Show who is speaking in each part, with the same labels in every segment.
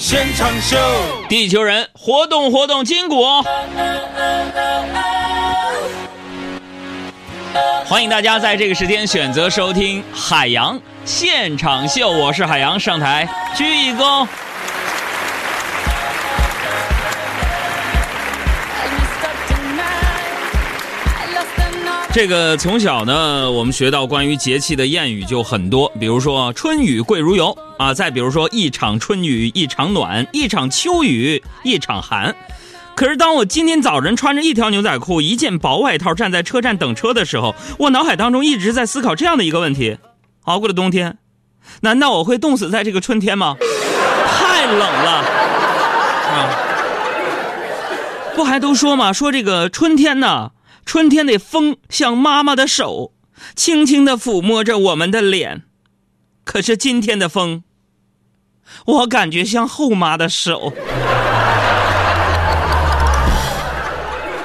Speaker 1: 现场秀，
Speaker 2: 地球人活动活动筋骨。欢迎大家在这个时间选择收听海洋现场秀，我是海洋，上台鞠一躬。这个从小呢，我们学到关于节气的谚语就很多，比如说“春雨贵如油”啊，再比如说“一场春雨一场暖，一场秋雨一场寒”。可是当我今天早晨穿着一条牛仔裤、一件薄外套站在车站等车的时候，我脑海当中一直在思考这样的一个问题：熬过了冬天，难道我会冻死在这个春天吗？太冷了啊！不还都说吗？说这个春天呢？春天的风像妈妈的手，轻轻地抚摸着我们的脸。可是今天的风，我感觉像后妈的手。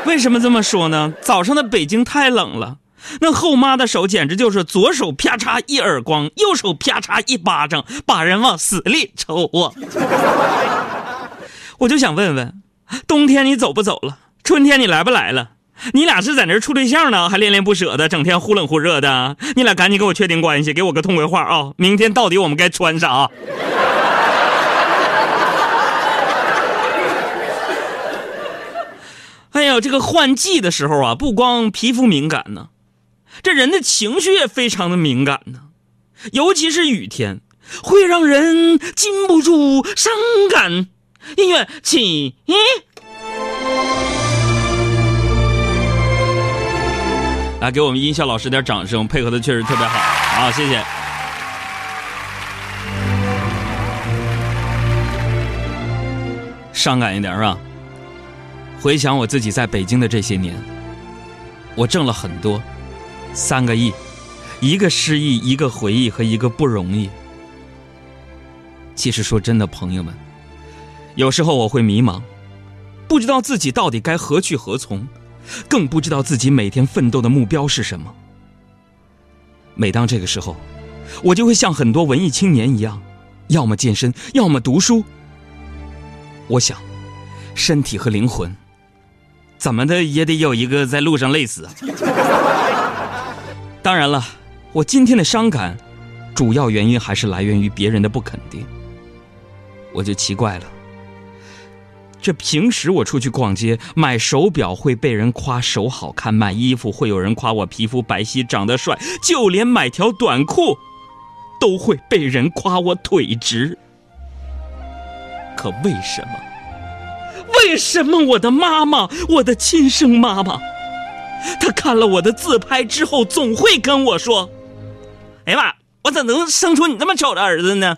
Speaker 2: 为什么这么说呢？早上的北京太冷了，那后妈的手简直就是左手啪嚓一耳光，右手啪嚓一巴掌，把人往死里抽啊！我就想问问，冬天你走不走了？春天你来不来了？你俩是在那儿处对象呢，还恋恋不舍的，整天忽冷忽热的。你俩赶紧给我确定关系，给我个痛快话啊！明天到底我们该穿啥？哎呦，这个换季的时候啊，不光皮肤敏感呢，这人的情绪也非常的敏感呢，尤其是雨天，会让人禁不住伤感。音乐起。来，给我们音效老师点掌声，配合的确实特别好，好，谢谢。伤感一点是吧？回想我自己在北京的这些年，我挣了很多，三个亿，一个失忆，一个回忆和一个不容易。其实说真的，朋友们，有时候我会迷茫，不知道自己到底该何去何从。更不知道自己每天奋斗的目标是什么。每当这个时候，我就会像很多文艺青年一样，要么健身，要么读书。我想，身体和灵魂，怎么的也得有一个在路上累死。当然了，我今天的伤感，主要原因还是来源于别人的不肯定。我就奇怪了。这平时我出去逛街买手表会被人夸手好看，买衣服会有人夸我皮肤白皙长得帅，就连买条短裤，都会被人夸我腿直。可为什么？为什么我的妈妈，我的亲生妈妈，她看了我的自拍之后，总会跟我说：“哎呀妈，我怎能生出你这么丑的儿子呢？”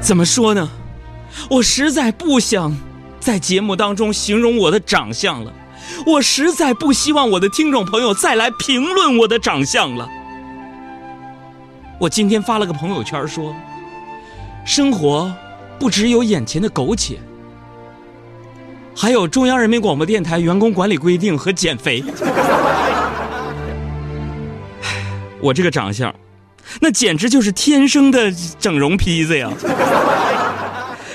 Speaker 2: 怎么说呢？我实在不想在节目当中形容我的长相了，我实在不希望我的听众朋友再来评论我的长相了。我今天发了个朋友圈说：“生活不只有眼前的苟且，还有中央人民广播电台员工管理规定和减肥。”我这个长相。那简直就是天生的整容坯子呀！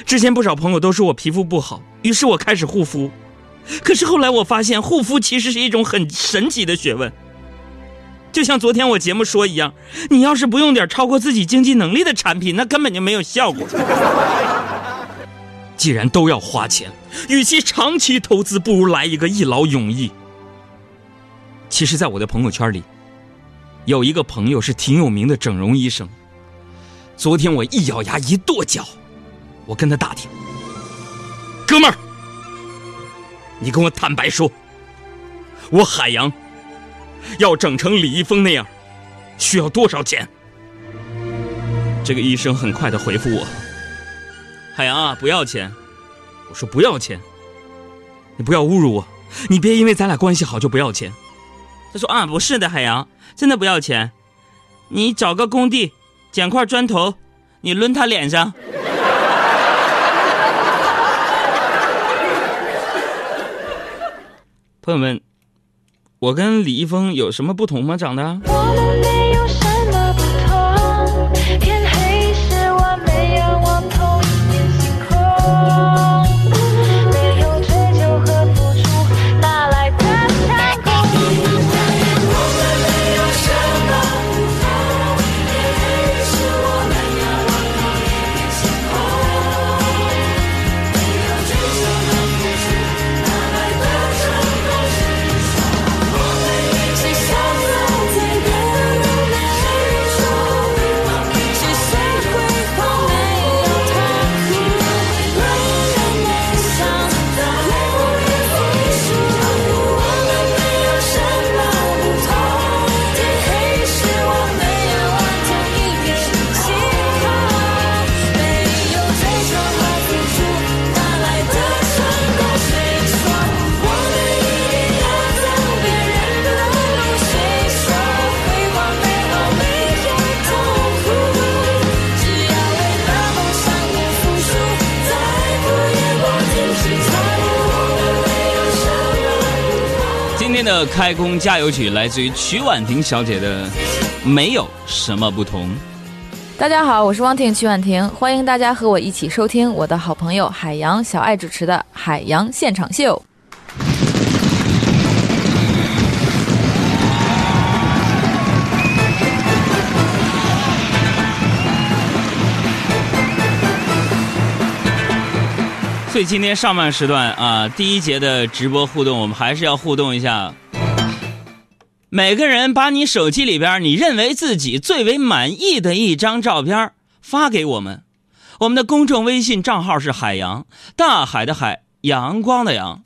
Speaker 2: 之前不少朋友都说我皮肤不好，于是我开始护肤。可是后来我发现，护肤其实是一种很神奇的学问。就像昨天我节目说一样，你要是不用点超过自己经济能力的产品，那根本就没有效果。既然都要花钱，与其长期投资，不如来一个一劳永逸。其实，在我的朋友圈里。有一个朋友是挺有名的整容医生。昨天我一咬牙一跺脚，我跟他打听：“哥们儿，你跟我坦白说，我海洋要整成李易峰那样，需要多少钱？”这个医生很快的回复我：“海洋啊，不要钱。”我说：“不要钱，你不要侮辱我，你别因为咱俩关系好就不要钱。”他说：“啊，不是的，海洋。”真的不要钱，你找个工地，捡块砖头，你抡他脸上。朋友们，我跟李易峰有什么不同吗？长得？开工加油曲来自于曲婉婷小姐的《没有什么不同》。
Speaker 1: 大家好，我是汪婷曲婉婷，欢迎大家和我一起收听我的好朋友海洋小爱主持的《海洋现场秀》。
Speaker 2: 所以今天上半时段啊，第一节的直播互动，我们还是要互动一下。每个人把你手机里边你认为自己最为满意的一张照片发给我们，我们的公众微信账号是海洋大海的海阳光的阳。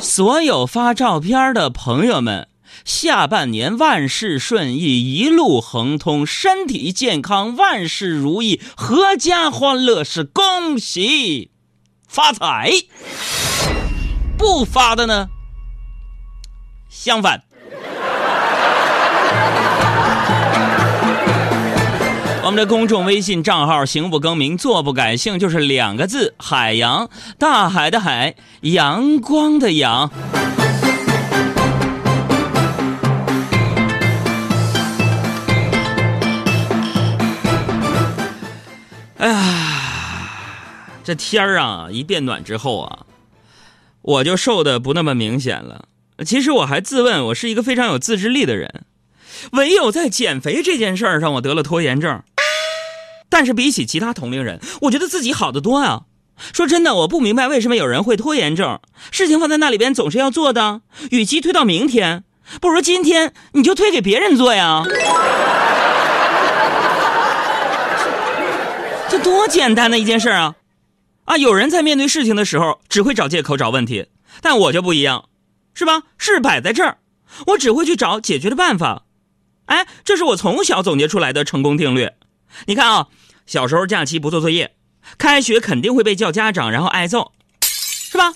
Speaker 2: 所有发照片的朋友们，下半年万事顺意，一路亨通，身体健康，万事如意，阖家欢乐，是恭喜。发财，不发的呢？相反，公众微信账号“行不更名，坐不改姓”，就是两个字：海洋，大海的海，阳光的阳。哎呀！这天儿啊，一变暖之后啊，我就瘦的不那么明显了。其实我还自问，我是一个非常有自制力的人，唯有在减肥这件事儿上，我得了拖延症。但是比起其他同龄人，我觉得自己好得多啊。说真的，我不明白为什么有人会拖延症。事情放在那里边，总是要做的。与其推到明天，不如今天你就推给别人做呀。这多简单的一件事啊！啊，有人在面对事情的时候只会找借口、找问题，但我就不一样，是吧？事摆在这儿，我只会去找解决的办法。哎，这是我从小总结出来的成功定律。你看啊，小时候假期不做作业，开学肯定会被叫家长，然后挨揍，是吧？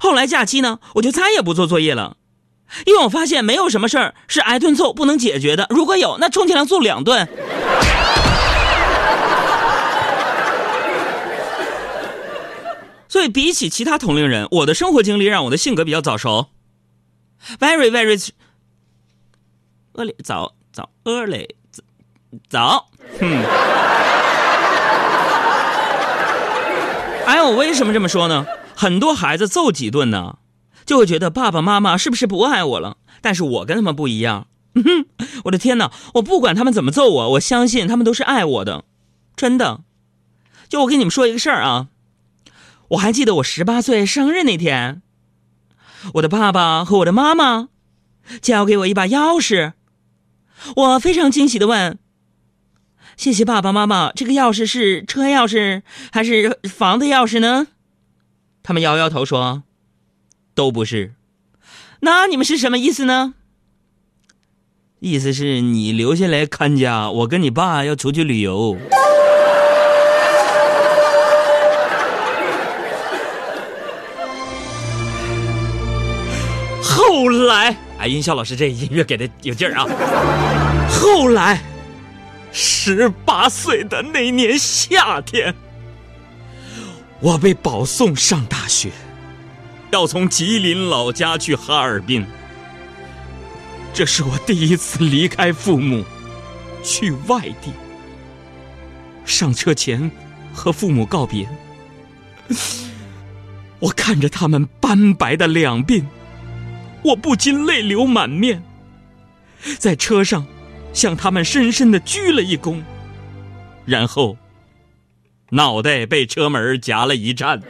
Speaker 2: 后来假期呢，我就再也不做作业了，因为我发现没有什么事儿是挨顿揍不能解决的。如果有，那充其量揍两顿。所以，比起其他同龄人，我的生活经历让我的性格比较早熟。Very, very early，早早 early，早。嗯。哎，我为什么这么说呢？很多孩子揍几顿呢，就会觉得爸爸妈妈是不是不爱我了？但是我跟他们不一样。哼，我的天哪！我不管他们怎么揍我，我相信他们都是爱我的，真的。就我跟你们说一个事儿啊。我还记得我十八岁生日那天，我的爸爸和我的妈妈交给我一把钥匙，我非常惊喜的问：“谢谢爸爸妈妈，这个钥匙是车钥匙还是房子钥匙呢？”他们摇摇头说：“都不是。”那你们是什么意思呢？意思是你留下来看家，我跟你爸要出去旅游。后来，哎，音效老师这音乐给的有劲儿啊！后来，十八岁的那年夏天，我被保送上大学，要从吉林老家去哈尔滨。这是我第一次离开父母，去外地。上车前，和父母告别，我看着他们斑白的两鬓。我不禁泪流满面，在车上向他们深深的鞠了一躬，然后脑袋被车门夹了一颤。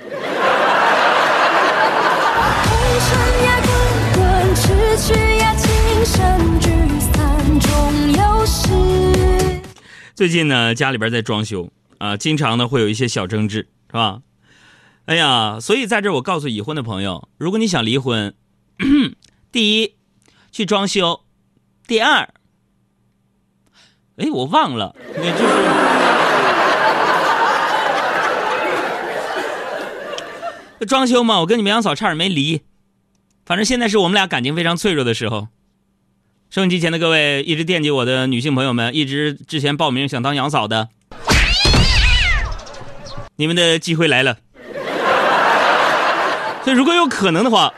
Speaker 2: 最近呢，家里边在装修啊，经常呢会有一些小争执，是吧？哎呀，所以在这我告诉已婚的朋友，如果你想离婚。第一，去装修；第二，哎，我忘了，就是 装修嘛。我跟你们杨嫂差点没离，反正现在是我们俩感情非常脆弱的时候。收音机前的各位，一直惦记我的女性朋友们，一直之前报名想当杨嫂的，你们的机会来了。所以，如果有可能的话。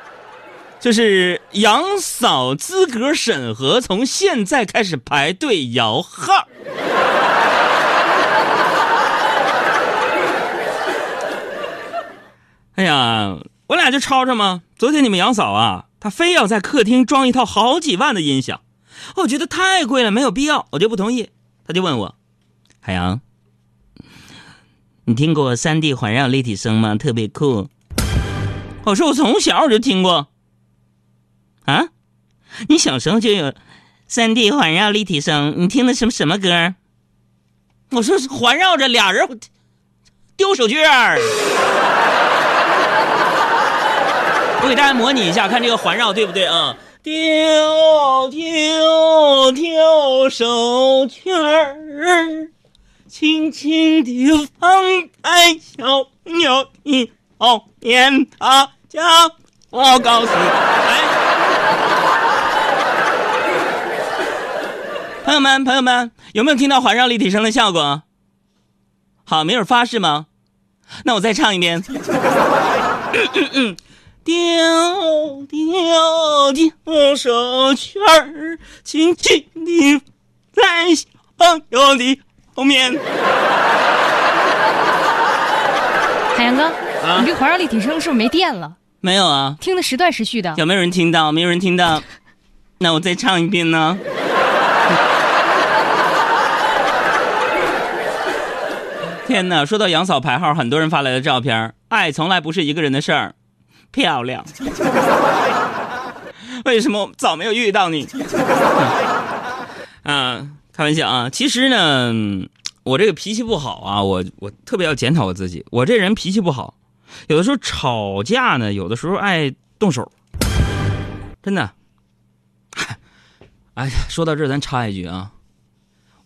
Speaker 2: 就是杨嫂资格审核从现在开始排队摇号。哎呀，我俩就吵吵嘛。昨天你们杨嫂啊，她非要在客厅装一套好几万的音响，我觉得太贵了，没有必要，我就不同意。她就问我，海洋，你听过三 D 环绕立体声吗？特别酷。我说我从小我就听过。啊，你小时候就有三 D 环绕立体声？你听的什么什么歌？我说是环绕着俩人丢手绢。我给大家模拟一下，看这个环绕对不对啊？丢丢丢手绢儿，轻轻地放在小朋友的后面，他家我告诉你，哎，朋友们，朋友们，有没有听到环绕立体声的效果？好，没有发是吗？那我再唱一遍。丢丢丢手绢儿，轻轻地在小朋友的后面。
Speaker 3: 海洋哥，你这环绕立体声是不是没电了？
Speaker 2: 没有啊，
Speaker 3: 听的时断时续的。
Speaker 2: 有没有人听到？没有人听到？那我再唱一遍呢。天哪！说到杨嫂排号，很多人发来的照片，爱从来不是一个人的事儿。漂亮，为什么早没有遇到你？啊，开玩笑啊！其实呢，我这个脾气不好啊，我我特别要检讨我自己。我这人脾气不好，有的时候吵架呢，有的时候爱动手，真的。哎呀，说到这儿，咱插一句啊，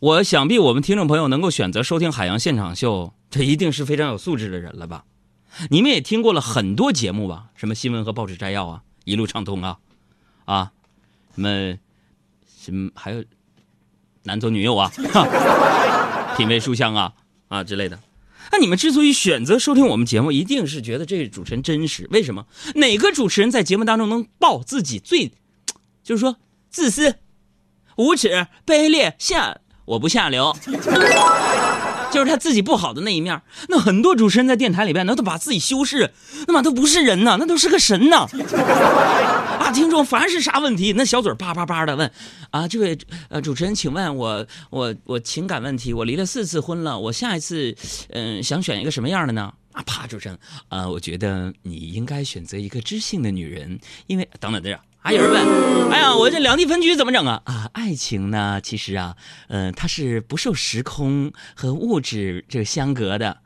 Speaker 2: 我想必我们听众朋友能够选择收听海洋现场秀，这一定是非常有素质的人了吧？你们也听过了很多节目吧？什么新闻和报纸摘要啊，一路畅通啊，啊，什么什么还有男左女右啊，品味书香啊啊之类的。那你们之所以选择收听我们节目，一定是觉得这个主持人真实。为什么？哪个主持人在节目当中能报自己最，就是说自私、无耻、卑劣、下我不下流。就是他自己不好的那一面。那很多主持人在电台里边，那都把自己修饰，那么都不是人呐，那都是个神呐。啊，听众凡是啥问题，那小嘴叭叭叭的问。啊，这位呃主持人，请问我我我情感问题，我离了四次婚了，我下一次嗯想选一个什么样的呢？啊，啪，主持人啊，我觉得你应该选择一个知性的女人，因为等等等等。还有人问：“哎呀，我这两地分居怎么整啊？”啊，爱情呢，其实啊，呃，它是不受时空和物质这个相隔的，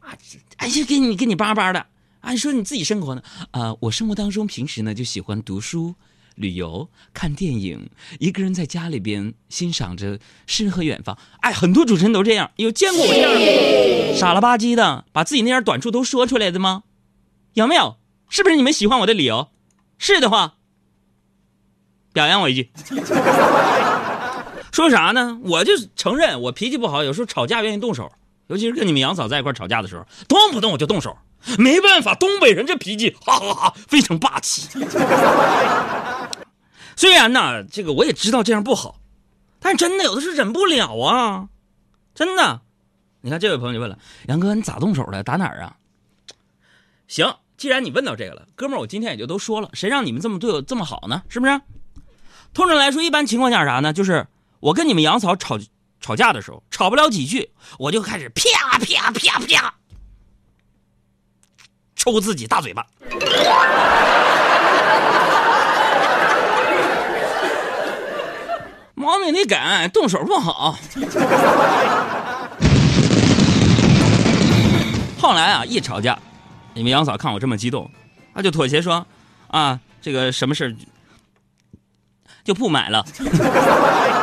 Speaker 2: 啊，哎呀，给你给你叭叭的。啊，你说你自己生活呢？啊，我生活当中平时呢就喜欢读书、旅游、看电影，一个人在家里边欣赏着诗和远方。哎，很多主持人都这样，有见过我这样傻了吧唧的把自己那点短处都说出来的吗？有没有？是不是你们喜欢我的理由？是的话。表扬我一句，说啥呢？我就承认我脾气不好，有时候吵架愿意动手，尤其是跟你们杨嫂在一块吵架的时候，动不动我就动手。没办法，东北人这脾气，哈哈哈，非常霸气。虽然呢，这个我也知道这样不好，但真的有的是忍不了啊，真的。你看这位朋友就问了，杨哥你咋动手的？打哪儿啊？行，既然你问到这个了，哥们儿，我今天也就都说了，谁让你们这么对我这么好呢？是不是？通常来说，一般情况下啥呢？就是我跟你们杨嫂吵吵架的时候，吵不了几句，我就开始啪啪啪啪抽自己大嘴巴。毛病得改，动手不好。后来啊，一吵架，你们杨嫂看我这么激动，她就妥协说：“啊，这个什么事就不买了，是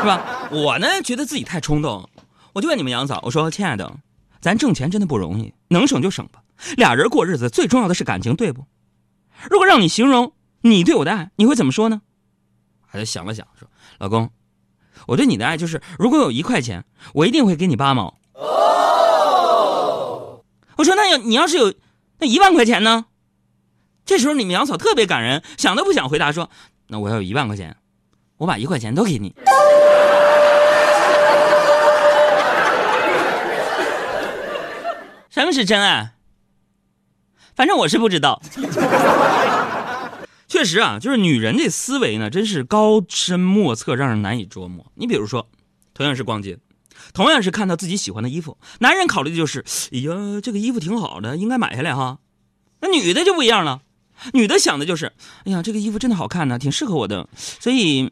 Speaker 2: 吧？我呢，觉得自己太冲动，我就问你们杨嫂，我说：“亲爱的，咱挣钱真的不容易，能省就省吧。俩人过日子最重要的是感情，对不？如果让你形容你对我的爱，你会怎么说呢？”他就想了想，说：“老公，我对你的爱就是，如果有一块钱，我一定会给你八毛。”哦，我说：“那要你要是有那一万块钱呢？”
Speaker 4: 这时候你们杨嫂特别感人，想都不想回答说：“那我要有一万块钱，我把一块钱都给你。”什么是真爱？反正我是不知道。确实啊，就是女人这思维呢，真是高深莫测，让人难以捉摸。你比如说，同样是逛街，同样是看到自己喜欢的衣服，男人考虑的就是，哎呀，这个衣服挺好的，应该买下来哈。那女的就不一样了，女的想的就是，哎呀，这个衣服真的好看呢，挺适合我的，所以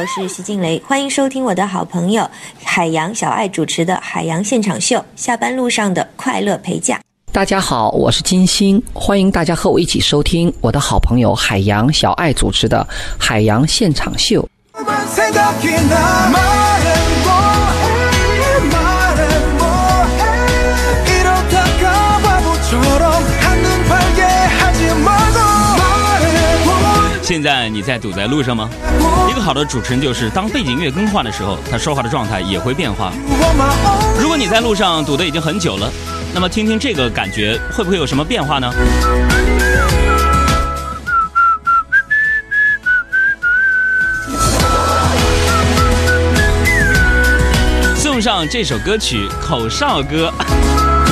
Speaker 4: 我
Speaker 5: 是徐静蕾，欢迎收听我的好朋友海洋小爱主持的《海洋现场秀》，下班路上的快乐陪驾。
Speaker 6: 大家好，我是金星，欢迎大家和我一起收听我的好朋友海洋小爱主持的《海洋现场秀》。
Speaker 4: 现在你在堵在路上吗？一个好的主持人就是，当背景音乐更换的时候，他说话的状态也会变化。如果你在路上堵得已经很久了，那么听听这个感觉会不会有什么变化呢？送上这首歌曲《口哨歌》，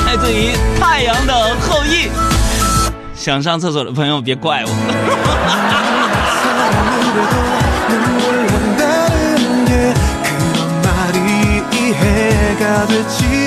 Speaker 4: 来自于《太阳的后裔》。想上厕所的朋友别怪我。 그래도 눈물 난다는 게 그런 말이 이해가 되지.